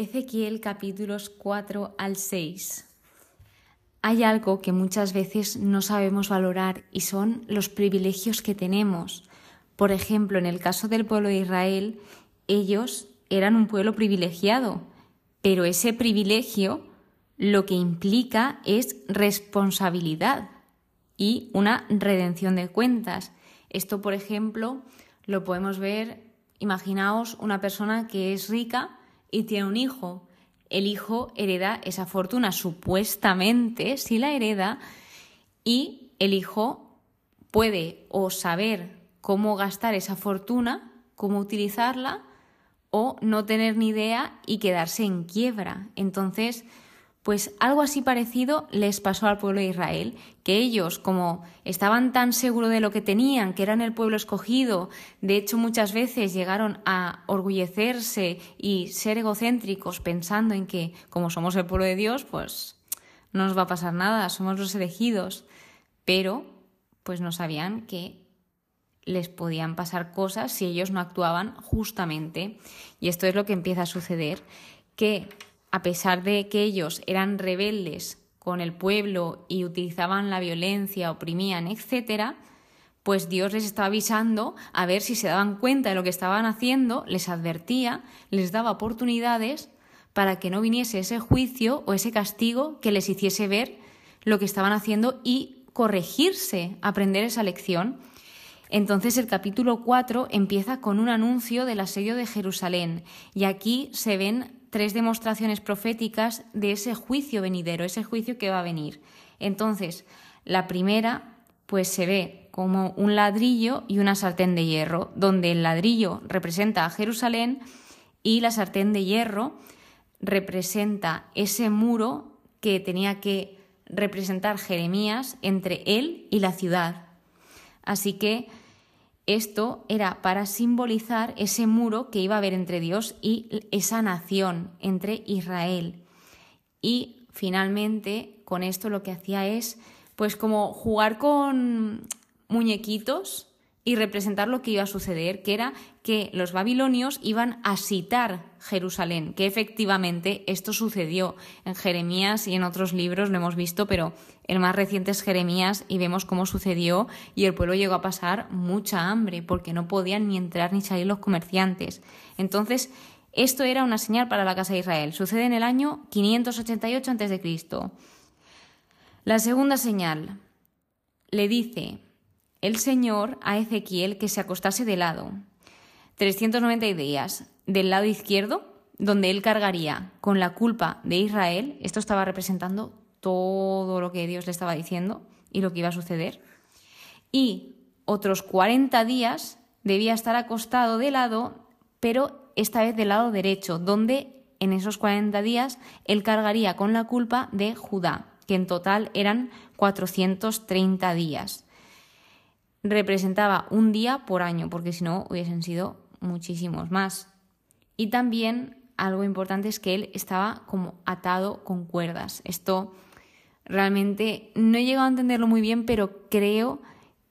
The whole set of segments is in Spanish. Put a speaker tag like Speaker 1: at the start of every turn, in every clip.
Speaker 1: Ezequiel capítulos 4 al 6. Hay algo que muchas veces no sabemos valorar y son los privilegios que tenemos. Por ejemplo, en el caso del pueblo de Israel, ellos eran un pueblo privilegiado, pero ese privilegio lo que implica es responsabilidad y una redención de cuentas. Esto, por ejemplo, lo podemos ver, imaginaos una persona que es rica y tiene un hijo. El hijo hereda esa fortuna, supuestamente, si la hereda, y el hijo puede o saber cómo gastar esa fortuna, cómo utilizarla, o no tener ni idea y quedarse en quiebra. Entonces, pues algo así parecido les pasó al pueblo de Israel, que ellos, como estaban tan seguros de lo que tenían, que eran el pueblo escogido, de hecho muchas veces llegaron a orgullecerse y ser egocéntricos pensando en que como somos el pueblo de Dios, pues no nos va a pasar nada, somos los elegidos, pero pues no sabían que les podían pasar cosas si ellos no actuaban justamente. Y esto es lo que empieza a suceder, que a pesar de que ellos eran rebeldes con el pueblo y utilizaban la violencia, oprimían, etc., pues Dios les estaba avisando a ver si se daban cuenta de lo que estaban haciendo, les advertía, les daba oportunidades para que no viniese ese juicio o ese castigo que les hiciese ver lo que estaban haciendo y corregirse, aprender esa lección. Entonces el capítulo 4 empieza con un anuncio del asedio de Jerusalén y aquí se ven tres demostraciones proféticas de ese juicio venidero, ese juicio que va a venir. Entonces, la primera, pues se ve como un ladrillo y una sartén de hierro, donde el ladrillo representa a Jerusalén y la sartén de hierro representa ese muro que tenía que representar Jeremías entre él y la ciudad. Así que esto era para simbolizar ese muro que iba a haber entre Dios y esa nación, entre Israel. Y finalmente, con esto lo que hacía es, pues como jugar con muñequitos y representar lo que iba a suceder, que era que los babilonios iban a citar Jerusalén, que efectivamente esto sucedió en Jeremías y en otros libros lo hemos visto, pero el más reciente es Jeremías y vemos cómo sucedió y el pueblo llegó a pasar mucha hambre porque no podían ni entrar ni salir los comerciantes. Entonces, esto era una señal para la casa de Israel. Sucede en el año 588 a.C. La segunda señal le dice el Señor a Ezequiel que se acostase de lado. 390 días del lado izquierdo, donde él cargaría con la culpa de Israel. Esto estaba representando todo lo que Dios le estaba diciendo y lo que iba a suceder. Y otros 40 días debía estar acostado de lado, pero esta vez del lado derecho, donde en esos 40 días él cargaría con la culpa de Judá, que en total eran 430 días representaba un día por año, porque si no hubiesen sido muchísimos más. Y también algo importante es que él estaba como atado con cuerdas. Esto realmente no he llegado a entenderlo muy bien, pero creo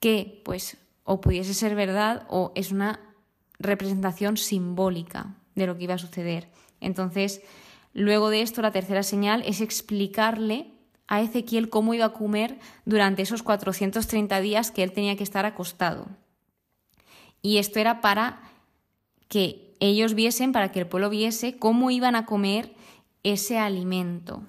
Speaker 1: que pues o pudiese ser verdad o es una representación simbólica de lo que iba a suceder. Entonces, luego de esto, la tercera señal es explicarle a Ezequiel cómo iba a comer durante esos 430 días que él tenía que estar acostado. Y esto era para que ellos viesen, para que el pueblo viese cómo iban a comer ese alimento.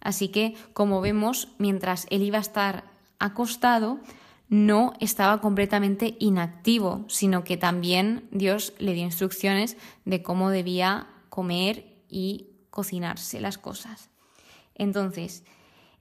Speaker 1: Así que, como vemos, mientras él iba a estar acostado, no estaba completamente inactivo, sino que también Dios le dio instrucciones de cómo debía comer y cocinarse las cosas. Entonces,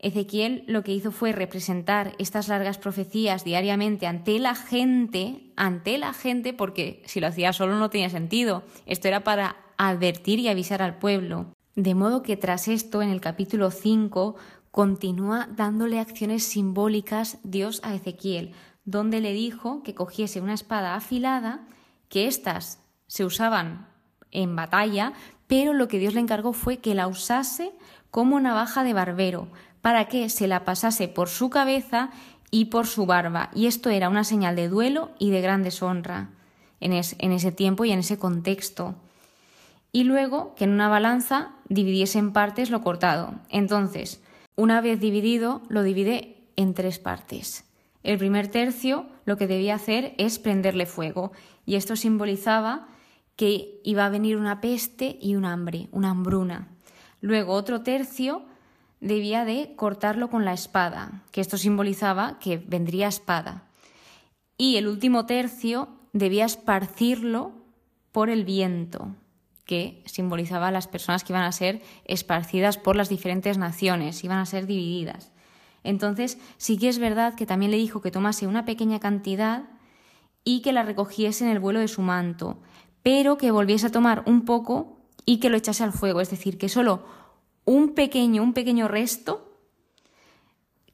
Speaker 1: Ezequiel lo que hizo fue representar estas largas profecías diariamente ante la gente, ante la gente, porque si lo hacía solo no tenía sentido. Esto era para advertir y avisar al pueblo. De modo que tras esto, en el capítulo 5, continúa dándole acciones simbólicas Dios a Ezequiel, donde le dijo que cogiese una espada afilada, que éstas se usaban en batalla, pero lo que Dios le encargó fue que la usase como navaja de barbero, para que se la pasase por su cabeza y por su barba, y esto era una señal de duelo y de gran deshonra en, en ese tiempo y en ese contexto. y luego que en una balanza dividiese en partes lo cortado. Entonces, una vez dividido, lo divide en tres partes. El primer tercio lo que debía hacer es prenderle fuego y esto simbolizaba que iba a venir una peste y un hambre, una hambruna. Luego otro tercio debía de cortarlo con la espada, que esto simbolizaba que vendría espada. Y el último tercio debía esparcirlo por el viento, que simbolizaba las personas que iban a ser esparcidas por las diferentes naciones, iban a ser divididas. Entonces, sí que es verdad que también le dijo que tomase una pequeña cantidad y que la recogiese en el vuelo de su manto, pero que volviese a tomar un poco y que lo echase al fuego, es decir, que solo un pequeño, un pequeño resto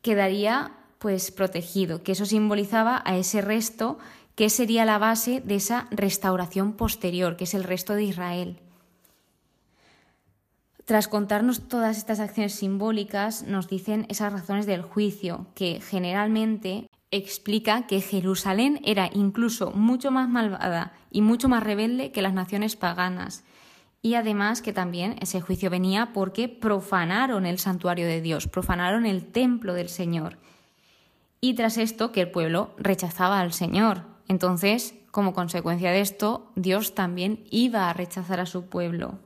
Speaker 1: quedaría pues protegido, que eso simbolizaba a ese resto que sería la base de esa restauración posterior, que es el resto de Israel. Tras contarnos todas estas acciones simbólicas, nos dicen esas razones del juicio, que generalmente explica que Jerusalén era incluso mucho más malvada y mucho más rebelde que las naciones paganas. Y además que también ese juicio venía porque profanaron el santuario de Dios, profanaron el templo del Señor. Y tras esto que el pueblo rechazaba al Señor. Entonces, como consecuencia de esto, Dios también iba a rechazar a su pueblo.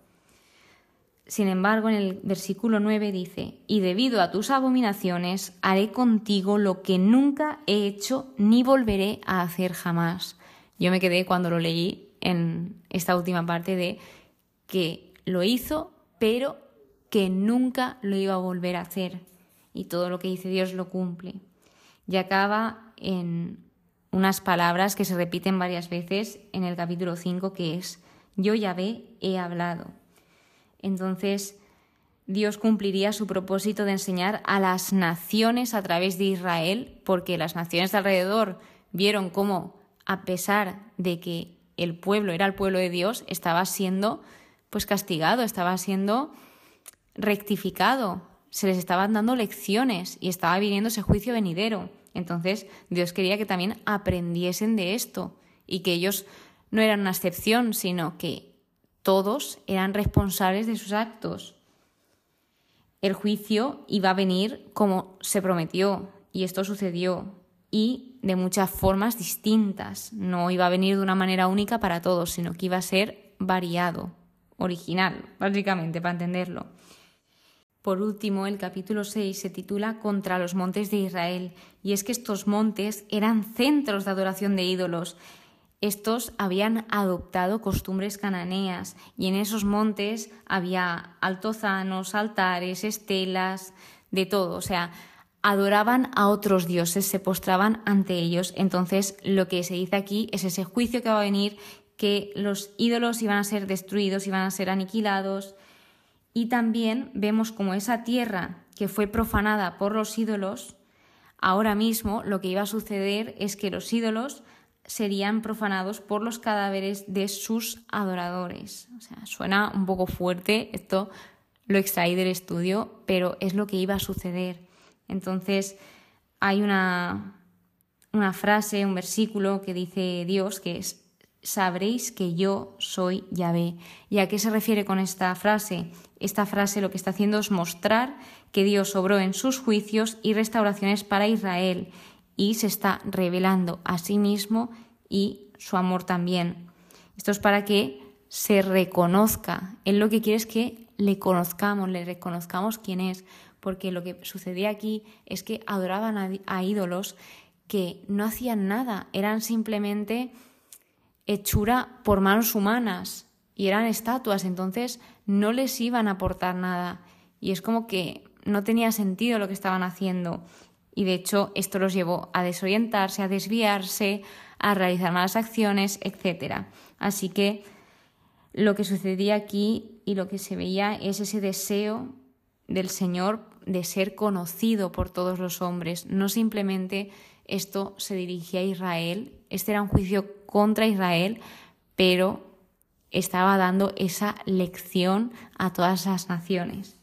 Speaker 1: Sin embargo, en el versículo 9 dice, y debido a tus abominaciones haré contigo lo que nunca he hecho ni volveré a hacer jamás. Yo me quedé cuando lo leí en esta última parte de que lo hizo, pero que nunca lo iba a volver a hacer. Y todo lo que dice Dios lo cumple. Y acaba en unas palabras que se repiten varias veces en el capítulo 5, que es, yo ya ve, he hablado entonces Dios cumpliría su propósito de enseñar a las naciones a través de Israel, porque las naciones de alrededor vieron cómo, a pesar de que el pueblo era el pueblo de Dios, estaba siendo pues castigado, estaba siendo rectificado, se les estaban dando lecciones y estaba viniendo ese juicio venidero. Entonces Dios quería que también aprendiesen de esto y que ellos no eran una excepción, sino que todos eran responsables de sus actos. El juicio iba a venir como se prometió y esto sucedió y de muchas formas distintas. No iba a venir de una manera única para todos, sino que iba a ser variado, original, básicamente, para entenderlo. Por último, el capítulo 6 se titula Contra los montes de Israel, y es que estos montes eran centros de adoración de ídolos, estos habían adoptado costumbres cananeas y en esos montes había altozanos, altares, estelas, de todo. O sea, adoraban a otros dioses, se postraban ante ellos. Entonces, lo que se dice aquí es ese juicio que va a venir, que los ídolos iban a ser destruidos, iban a ser aniquilados. Y también vemos como esa tierra que fue profanada por los ídolos, ahora mismo lo que iba a suceder es que los ídolos serían profanados por los cadáveres de sus adoradores. O sea, suena un poco fuerte, esto lo extraí del estudio, pero es lo que iba a suceder. Entonces, hay una, una frase, un versículo que dice Dios que es, sabréis que yo soy Yahvé. ¿Y a qué se refiere con esta frase? Esta frase lo que está haciendo es mostrar que Dios obró en sus juicios y restauraciones para Israel y se está revelando a sí mismo y su amor también. Esto es para que se reconozca. Él lo que quiere es que le conozcamos, le reconozcamos quién es, porque lo que sucedía aquí es que adoraban a, ídolos que no hacían nada, eran simplemente hechura por manos humanas y eran estatuas, entonces no les iban a aportar nada. Y es como que no tenía sentido lo que estaban haciendo y de hecho esto los llevó a desorientarse, a desviarse, a realizar malas acciones, etc. Así que lo que sucedía aquí y lo que se veía es ese deseo del Señor de ser conocido por todos los hombres. No simplemente esto se dirigía a Israel, este era un juicio contra Israel, pero estaba dando esa lección a todas las naciones.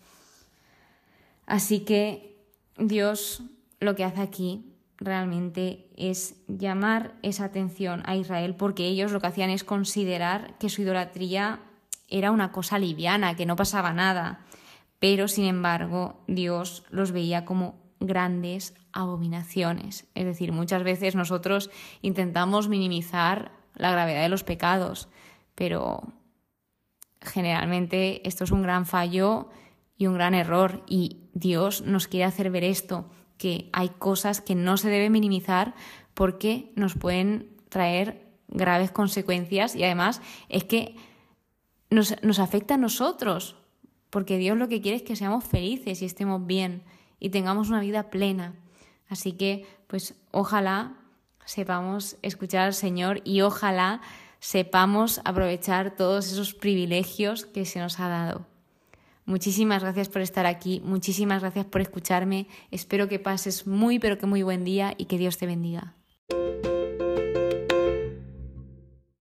Speaker 1: Así que Dios lo que hace aquí realmente es llamar esa atención a Israel porque ellos lo que hacían es considerar que su idolatría era una cosa liviana, que no pasaba nada. Pero, sin embargo, Dios los veía como grandes abominaciones. Es decir, muchas veces nosotros intentamos minimizar la gravedad de los pecados, pero generalmente esto es un gran fallo y un gran error y Dios nos quiere hacer ver esto, que hay cosas que no se deben minimizar porque nos pueden traer graves consecuencias y además es que nos, nos afecta a nosotros, porque Dios lo que quiere es que seamos felices y estemos bien y tengamos una vida plena. Así que, pues ojalá sepamos escuchar al Señor y ojalá sepamos aprovechar todos esos privilegios que se nos ha dado. Muchísimas gracias por estar aquí, muchísimas gracias por escucharme, espero que pases muy pero que muy buen día y que Dios te bendiga.